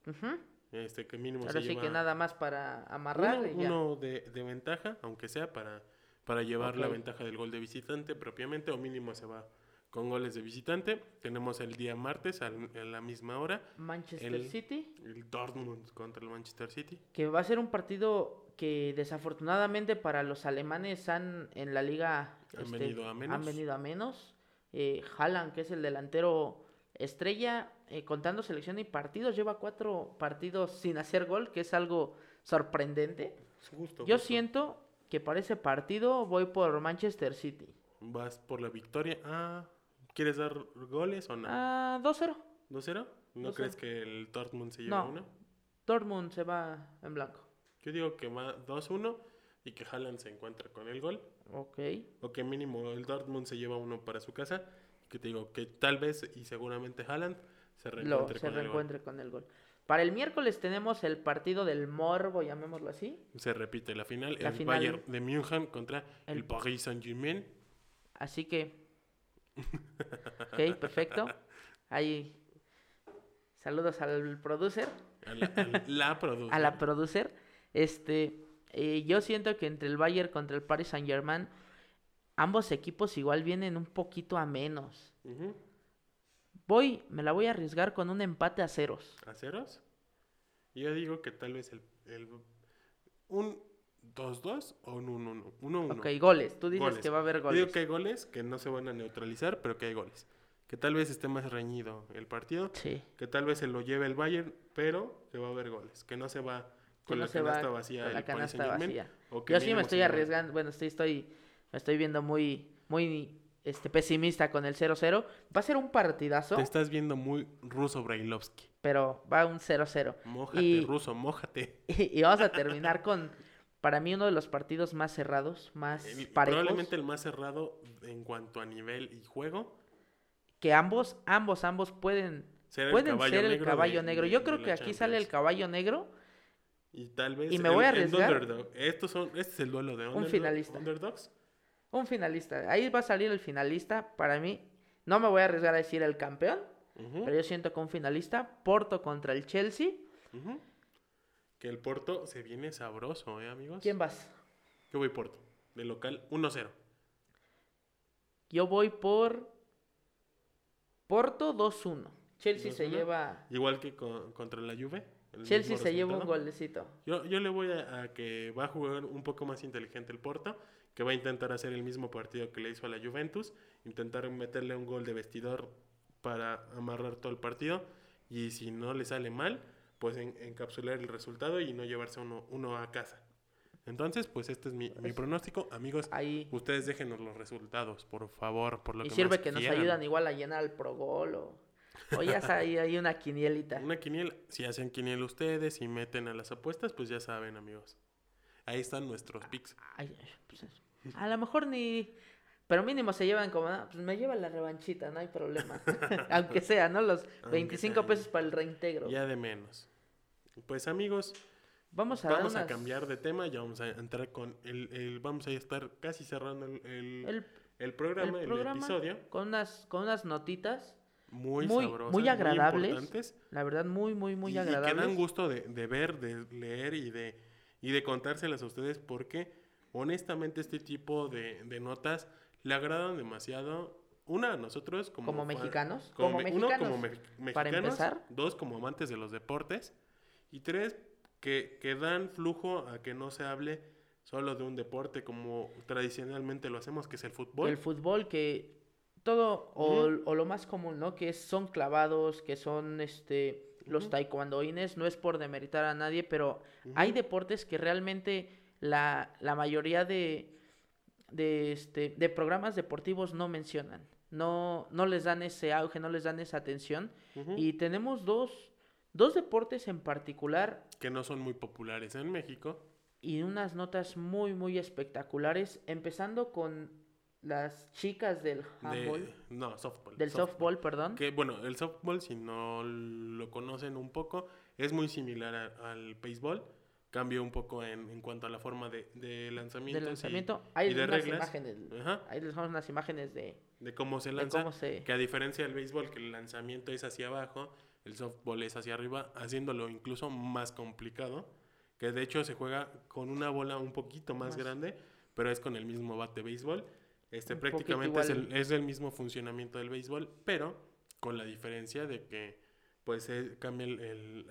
Ujú. Este que mínimo Ahora se sí lleva que nada más para amarrar uno, y ya. uno de, de ventaja, aunque sea para para llevar la ventaja del gol de visitante propiamente o mínimo se va con goles de visitante. Tenemos el día martes a la misma hora Manchester el- City, el Dortmund contra el Manchester City. que va a ser un partido que desafortunadamente para los alemanes han en la liga Han este, venido a menos. han venido a menos. Eh, Haaland, que es el delantero estrella, eh, contando selección y partidos, lleva cuatro partidos sin hacer gol, que es algo sorprendente. Justo, Yo justo. siento que para ese partido voy por Manchester City. vas por la victoria. Ah, ¿quieres dar goles o no? Ah, 2-0. ¿2-0? ¿No 2-0. crees que el Dortmund se lleve No. uno? Dortmund se va en blanco. Yo digo que va 2-1 y que Haaland se encuentra con el gol. Ok. O que mínimo el Dortmund se lleva uno para su casa. Que te digo que tal vez y seguramente Haaland se Lo, reencuentre se con el gol. reencuentre con el gol. Para el miércoles tenemos el partido del Morbo, llamémoslo así. Se repite la final. La el final. Bayern de München contra el, El- Paris Saint-Germain. Así que. Ok, perfecto. Ahí. Saludos al producer. A la, a la producción. A la producer. Este. eh, yo siento que entre el Bayern contra el Paris Saint Germain. Ambos equipos igual vienen un poquito a menos. Voy, me la voy a arriesgar con un empate a ceros. ¿A ceros? Yo digo que tal vez el, el- un 2-2 o un 1-1. 1-1. Ok, goles. Tú dices Goles. que va a haber Yo goles. Digo que hay goles que no se van a neutralizar, pero que hay goles. Que tal vez esté más reñido el partido, Sí. que tal vez se lo lleve el Bayern, pero que va a haber goles. Que no se va que con no la va canasta vacía con la canasta vacía. que Yo sí me estoy arriesgando, bueno, estoy, estoy, me estoy viendo muy, muy este, pesimista con el 0-0. Va a ser un partidazo, Te estás viendo muy ruso Brailovsky. pero va un 0-0. Mójate, Y- ruso, mójate. Y, vamos a terminar con, para mí, uno de los partidos más cerrados, más El- parejos. probablemente el más cerrado en cuanto a nivel y juego. Que ambos, ambos, ambos pueden, Ser el pueden caballo ser el de- caballo negro. de- Yo de creo que aquí sale el caballo negro. Y tal vez. Y me el- voy a el arriesgar. Estos son, este es el duelo de underdog- finalista. underdogs. Un finalista. Ahí va a salir el finalista. Para mí, no me voy a arriesgar a decir el campeón, pero yo siento que un finalista, Porto contra el Chelsea. ujú. Que el Porto se viene sabroso, ¿eh, amigos? ¿Quién vas? Yo voy Porto. De local 1-0. Yo voy por Porto 2-1. Chelsea se 2-1. lleva Igual que con- contra la Juve. el Chelsea se lleva un golecito. Yo, yo le voy a, a que va a jugar un poco más inteligente el Porto, que va a intentar hacer el mismo partido que le hizo a la Juventus, intentar meterle un gol de vestidor para amarrar todo el partido y si no le sale mal, pues en- encapsular el resultado y no llevarse uno, uno a casa. Entonces, pues este es mi, mi Pues- pronóstico. Amigos, Ahí. ustedes déjenos los resultados, por favor, por lo Y que sirve que nos quieran. ayudan igual a llenar el Pro Gol o, o ya ahí, hay una quinielita. Una quiniela, si hacen quiniela ustedes y meten a las apuestas, pues ya saben, amigos. Ahí están nuestros picks. Ay, pues es- a lo mejor ni... Pero mínimo se llevan como, "Ah, pues me lleva la revanchita, no hay problema. Aunque sea, ¿no? Los Aunque 25 sea. pesos para el reintegro. Ya de menos. Pues amigos, Vamos a vamos a cambiar de tema, ya vamos a entrar con el, el- vamos a estar casi cerrando el, el, el, el programa, el episodio. con unas, con unas notitas, Muy, muy- sabrosas, muy agradables, importantes, la verdad, muy, muy, muy y, y que agradables. dan gusto de, de ver, de leer y de, y de contárselas a ustedes porque honestamente este tipo de, de notas le agradan demasiado. Una a nosotros como, Como mexicanos, como como me- uno, mexicanos, como me- para mexicanos, empezar. Dos, como amantes de los deportes. Y tres, que, que dan flujo a que no se hable solo de un deporte como tradicionalmente lo hacemos, que es el fútbol. El fútbol que todo, o, o lo más común, ¿no? Que son clavados, que son este los taekwondoines, no es por demeritar a nadie, pero hay deportes que realmente la, la mayoría de, de, este, de programas deportivos no mencionan. No, no les dan ese auge, no les dan esa atención. Y tenemos dos, dos deportes en particular que no son muy populares en México. y unas notas muy, muy espectaculares, empezando con las chicas del de- no, softball. del softball, perdón. Que bueno, el softball, si no lo conocen un poco, es muy similar a- al béisbol. Cambia un poco en, en cuanto a la forma de, de lanzamiento. lanzamiento. Hay y de unas reglas. imágenes. Ajá. Ahí les dejamos unas imágenes de, de cómo se lanza. cómo se. Que a diferencia del béisbol, que el lanzamiento es hacia abajo, el softball es hacia arriba, haciéndolo incluso más complicado. Que de hecho se juega con una bola un poquito más, Más. grande, pero es con el mismo bat de béisbol. Este, Un prácticamente es el, es el mismo funcionamiento del béisbol, pero con la diferencia de que pues el-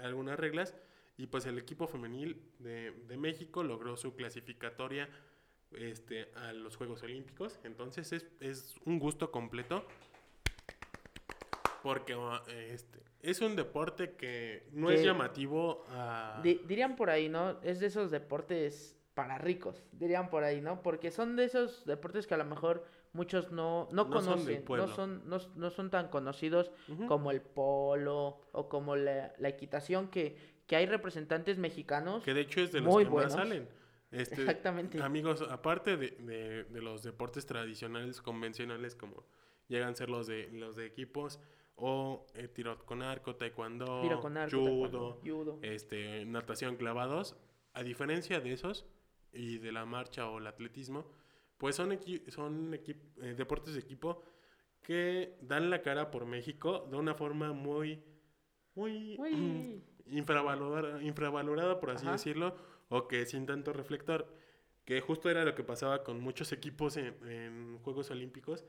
algunas reglas y pues el equipo femenil de, de México logró su clasificatoria este, a los Juegos Olímpicos. Entonces es, es un gusto completo porque uh, este, es un deporte que no es llamativo a... Di- dirían por ahí, ¿no? Es de esos deportes para ricos, dirían por ahí, ¿no? Porque son de esos deportes que a lo mejor muchos no, no, No son conocen, no pueblo. son, no, no son tan conocidos como el polo o como la, la equitación, que, que hay representantes mexicanos. Que de hecho es de los Muy que buenos. más salen. Este, Exactamente. Amigos, aparte de, de- de los deportes tradicionales, convencionales, como llegan a ser los de, los de equipos, o eh, tiro con arco, taekwondo, Tiro con arco, judo, taekwondo, judo. este, natación clavados, a diferencia de esos y de la marcha o el atletismo, pues son, equi- son equi- eh, deportes de equipo que dan la cara por México de una forma muy, muy Uy. Infravalorada, infravalorada, por así Ajá. decirlo, o que sin tanto reflector, que justo era lo que pasaba con muchos equipos en, en Juegos Olímpicos,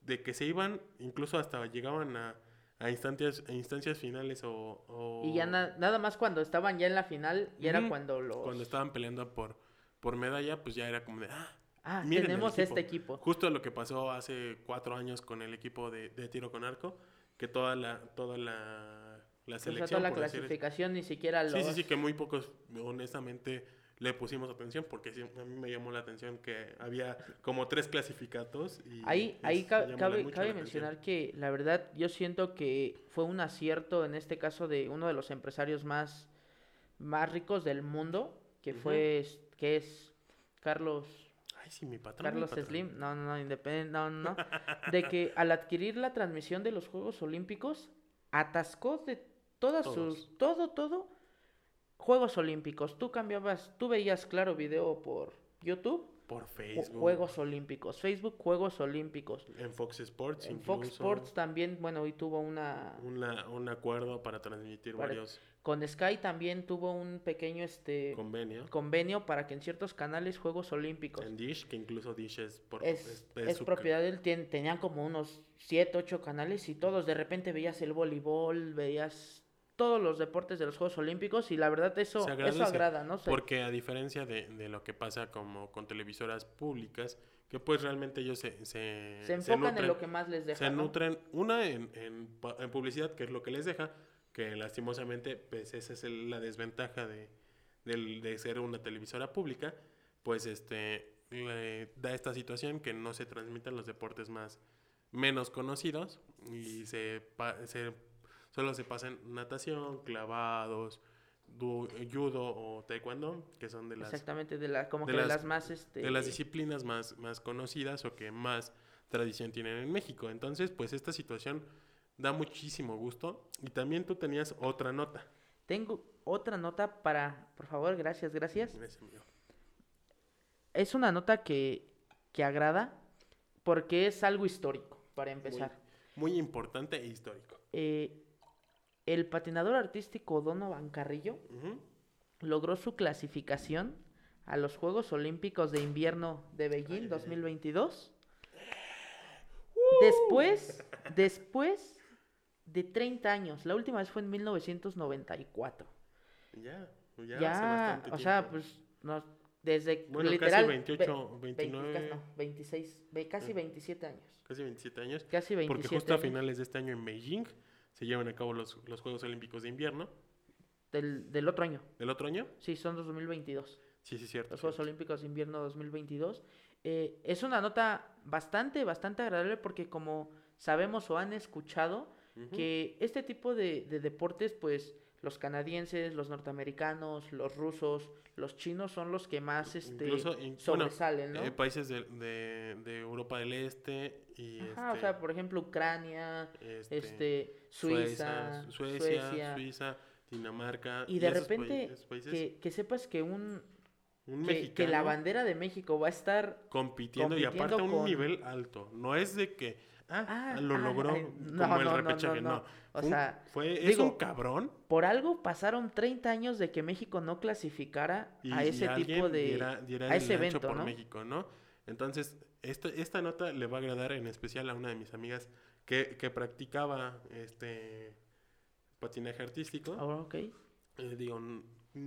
de que se iban, incluso hasta llegaban a, a instancias, a instancias finales o... o Y ya na- nada más cuando estaban ya en la final, ya era Ujú. cuando los... cuando estaban peleando por, por medalla, pues ya era como de, ah, Ah, miren tenemos equipo". este equipo. Justo lo que pasó hace cuatro años con el equipo de, de tiro con arco, que toda la, toda la, la selección... la por decir- clasificación ni siquiera los... Sí, sí, sí, que muy pocos, honestamente, le pusimos atención, porque sí, a mí me llamó la atención que había como tres clasificatos. Y Ahí, es- ahí ca- cabe, cabe atención. mencionar que la verdad yo siento que fue un acierto en este caso de uno de los empresarios más, más ricos del mundo, que Ujú. fue, es- que es Carlos, Ay, sí, mi patrón. mi Carlos patrón. Slim, no, no, no, independiente, no, no, no, de que al adquirir la transmisión de los Juegos Olímpicos, atascó de todas Todos. sus, todo, todo, Juegos Olímpicos. Tú cambiabas, tú veías claro video por YouTube por Facebook, Juegos Olímpicos. Facebook, Juegos Olímpicos. en Fox Sports, En incluso, Fox Sports también, bueno, hoy tuvo una... una- un acuerdo para transmitir Para- varios Con Sky también tuvo un pequeño este convenios. convenio para que en ciertos canales Juegos Olímpicos. En Dish, que incluso Dish es, por, Es, es su- propiedad de él, tien- tenían como unos 7, 8 canales y todos, de repente veías el voleibol, veías todos los deportes de los Juegos Olímpicos y la verdad eso, eso agrada, ¿no? Se- Porque a diferencia de, de lo que pasa como con televisoras públicas, que pues realmente ellos se, se, se enfocan en nutren- lo que más les deja, se ¿no? nutren, una en, en, pu- en publicidad, que es lo que les deja, que lastimosamente, pues esa es el- la desventaja de, del- de ser una televisora pública, pues este le da esta situación que no se transmitan los deportes más menos conocidos y se solo se pasan natación, clavados, du- judo o taekwondo, que son de las Exactamente, de la, como de que de las- más, este... de las disciplinas más, más conocidas o que más tradición tienen en México. Entonces, pues esta situación da muchísimo gusto. Y también tú tenías otra nota. Tengo otra nota para, por favor, gracias, gracias. Gracias, amigo. Es una nota que, que agrada porque es algo histórico, para empezar. Muy importante e histórico. Eh, el patinador artístico Donovan Carrillo logró su clasificación a los Juegos Olímpicos de Invierno de Beijing 2022. Después, después de 30 años. La última vez fue en 1994. Ya, ya, Ya, hace bastante o sea, tiempo. pues no, desde Bueno, casi literal 28, ve- 29. 20, no, 26, ve- casi 27 años. Casi 27 años. Casi 27 Porque justo a finales de este año en Beijing se llevan a cabo los, los Juegos Olímpicos de Invierno. del, del otro año. ¿Del otro año? Sí, son 2022. Sí, sí, cierto. los Juegos cierto. Olímpicos de Invierno 2022. Eh, es una nota bastante, bastante agradable porque como sabemos o han escuchado, que este tipo de, de deportes, pues los canadienses, los norteamericanos, los rusos, los chinos son los que más este, Incluso, sobresalen, ¿no? Eh, países de, de, de Europa del Este y Ajá, o este, sea, por ejemplo, Ucrania, este, este, Suiza, Suecia, Suecia, Suiza, Dinamarca. y de repente que, que sepas que un un que, mexicano que la bandera de México va a estar compitiendo, y aparte a un nivel alto. No es de que ah, Ah, lo ah, logró ay, como no, el no, no, repechaje, no. O un- sea, fue, es digo, un cabrón por algo pasaron 30 años de que México no clasificara y, a ese tipo de diera, diera a ese evento, por. México, ¿no? Entonces, esta, esta nota le va a agradar en especial a una de mis amigas que, que practicaba este patinaje artístico. Ah, ok. Eh, digo,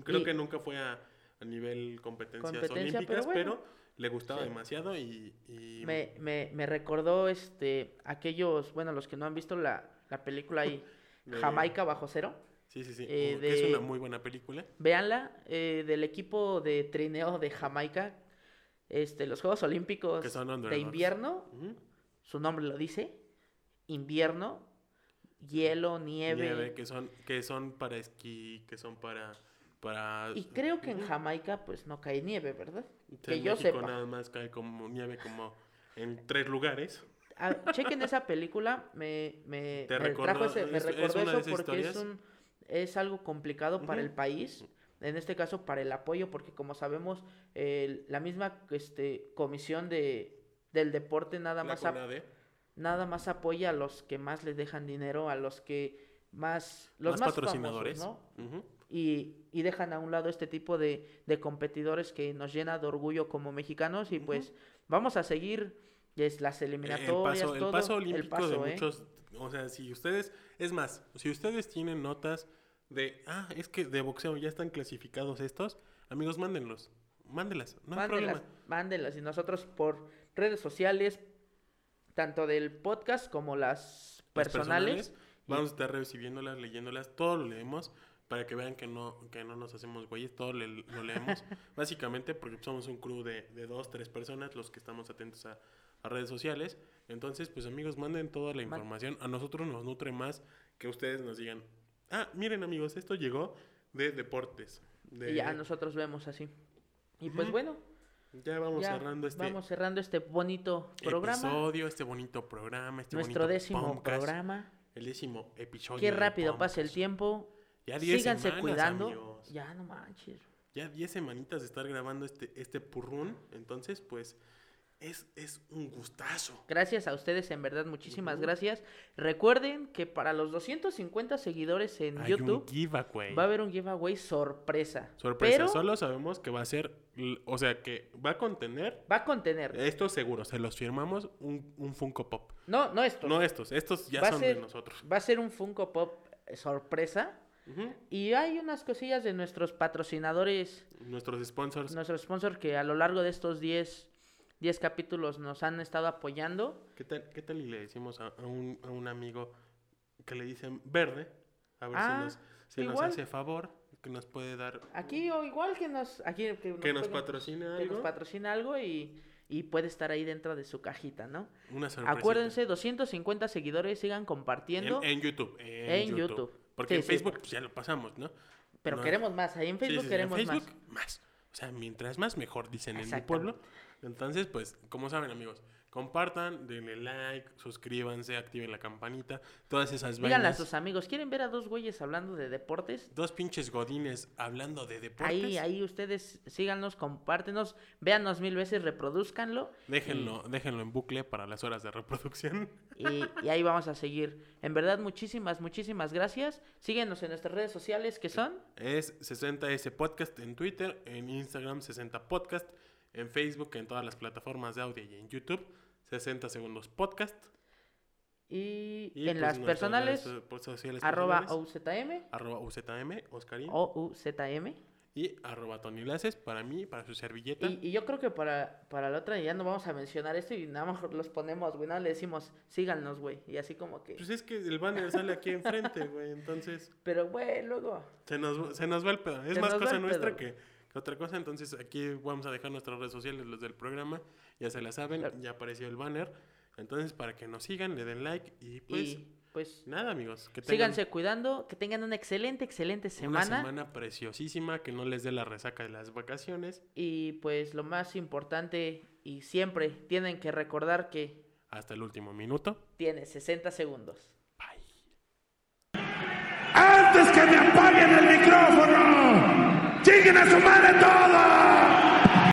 creo Y- que nunca fue a, a nivel competencias Competencia, olímpicas, pero le gustaba Sí. demasiado y... y- Me, me, me recordó este aquellos, bueno, los que no han visto la, la película ahí, de- Jamaica bajo cero, Sí, sí, sí. eh, es una muy buena película. véanla, eh, del equipo de trineo de Jamaica, este, los Juegos Olímpicos de invierno, su nombre lo dice, invierno, hielo, nieve, Nieve, que son, que son para esquí, que son para... para y creo que en. Jamaica pues no cae nieve, ¿verdad? En que yo México sepa. nada más cae como nieve como en tres lugares. Ah, chequen esa película, me, me, me recordó- trajo ese- me es- recordó eso porque es un es algo complicado para el país, en este caso para el apoyo, porque como sabemos, el- la misma este, comisión de, del deporte nada La más, nada más apoya a los que más les dejan dinero, a los que más, los más más, patrocinadores. famosos, ¿no? Y, y dejan a un lado este tipo de, de competidores que nos llena de orgullo como mexicanos y pues vamos a seguir es, las El eliminatorias, paso, el todo, paso olímpico paso, de ¿eh? muchos, o sea, si ustedes, es más, si ustedes tienen notas de, ah, es que de boxeo ya están clasificados estos, amigos, mándenlos, mándelas, no hay problema. mándenlas y nosotros por redes sociales, tanto del podcast como las Las personales, vamos a estar recibiéndolas, leyéndolas, todo lo leemos para que vean que no, que no nos hacemos güeyes, todo le- lo leemos, básicamente porque somos un crew de, de dos, tres personas los que estamos atentos a, a redes sociales, entonces pues amigos, manden toda la información, a nosotros nos nutre más que ustedes nos digan, ah, miren amigos, esto llegó de deportes, de- y ya nosotros vemos así. Y pues bueno, ya vamos ya cerrando este vamos cerrando este bonito programa, episodio, este bonito programa, este nuestro bonito décimo podcast, programa. el décimo episodio. Qué rápido pasa el tiempo. Ya 10 Síganse semanas, cuidando. amigos. Ya no manches. ya 10 semanitas de estar grabando este, este purrún. Entonces, pues, es, es un gustazo. Gracias a ustedes, en verdad, muchísimas gracias. Recuerden que para los 250 seguidores en Hay YouTube un giveaway. va a haber un giveaway sorpresa. Sorpresa, Pero solo sabemos que va a ser, o sea, que va a contener, va a contener. esto seguro, se los firmamos, un, un Funko Pop. No, no esto. No estos, estos ya va, son ser, de nosotros. va a ser un Funko Pop eh, sorpresa. Y hay unas cosillas de nuestros patrocinadores, Nuestros sponsors. nuestro sponsor que a lo largo de estos 10, 10 capítulos nos han estado apoyando. ¿Qué tal, ¿Qué tal y le decimos a, a un, a un amigo que le dicen verde? A ver Ah, si, nos, si nos hace favor, que nos puede dar, Aquí o igual que nos, aquí, que que nos patrocine que nos patrocina algo y, y puede estar ahí dentro de su cajita, ¿no? Una sorpresa. Acuérdense, 250 seguidores, sigan compartiendo, En, en YouTube. En, En YouTube. YouTube. Porque Sí, en sí. Facebook pues, ya lo pasamos, ¿no? pero no. queremos más, ahí en Facebook sí, queremos en Facebook, más. más. O sea, mientras más mejor, dicen en mi pueblo. Entonces, pues, como saben, amigos, compartan, denle like, suscríbanse, activen la campanita, todas esas Díganle a vainas. sus amigos, ¿quieren ver a dos güeyes hablando de deportes? Dos pinches godines hablando de deportes. Ahí, ahí ustedes síganos, compártenos, véanos mil veces, reproduzcanlo. Déjenlo, déjenlo en bucle para las horas de reproducción. Y, y ahí vamos a seguir. En verdad, muchísimas, muchísimas gracias. Síguenos en nuestras redes sociales que son. Es 60S Podcast en Twitter, en Instagram 60 Podcast, en Facebook, en todas las plataformas de audio y en YouTube 60 Segundos Podcast. Y, Y, en pues, las personales, redes so- pues, sociales arroba OUZM, arroba UZM, Oscarín, OUZM. y arroba Tony Laces para mí, para su servilleta. Y, y yo creo que para, para la otra ya no vamos a mencionar esto y nada más los ponemos, güey. Nada, le decimos, síganos, güey. Y así como que. Pues es que el banner sale aquí enfrente, güey, entonces Pero, güey, luego. se nos, se nos va el pedo. Es Se más cosa nuestra pedo. que, que otra cosa, entonces aquí vamos a dejar nuestras redes sociales, los del programa, ya se la saben, Claro. ya apareció el banner. Entonces, para que nos sigan, le den like y pues y pues. nada, amigos, que tengan Síganse cuidando, que tengan una excelente, excelente una semana. semana preciosísima, que no les dé la resaca de las vacaciones. Y pues lo más importante y siempre tienen que recordar que Hasta el último minuto. tiene 60 segundos. Bye. ¡Antes que me apaguen el micrófono! ¡Chinguen a su madre todo!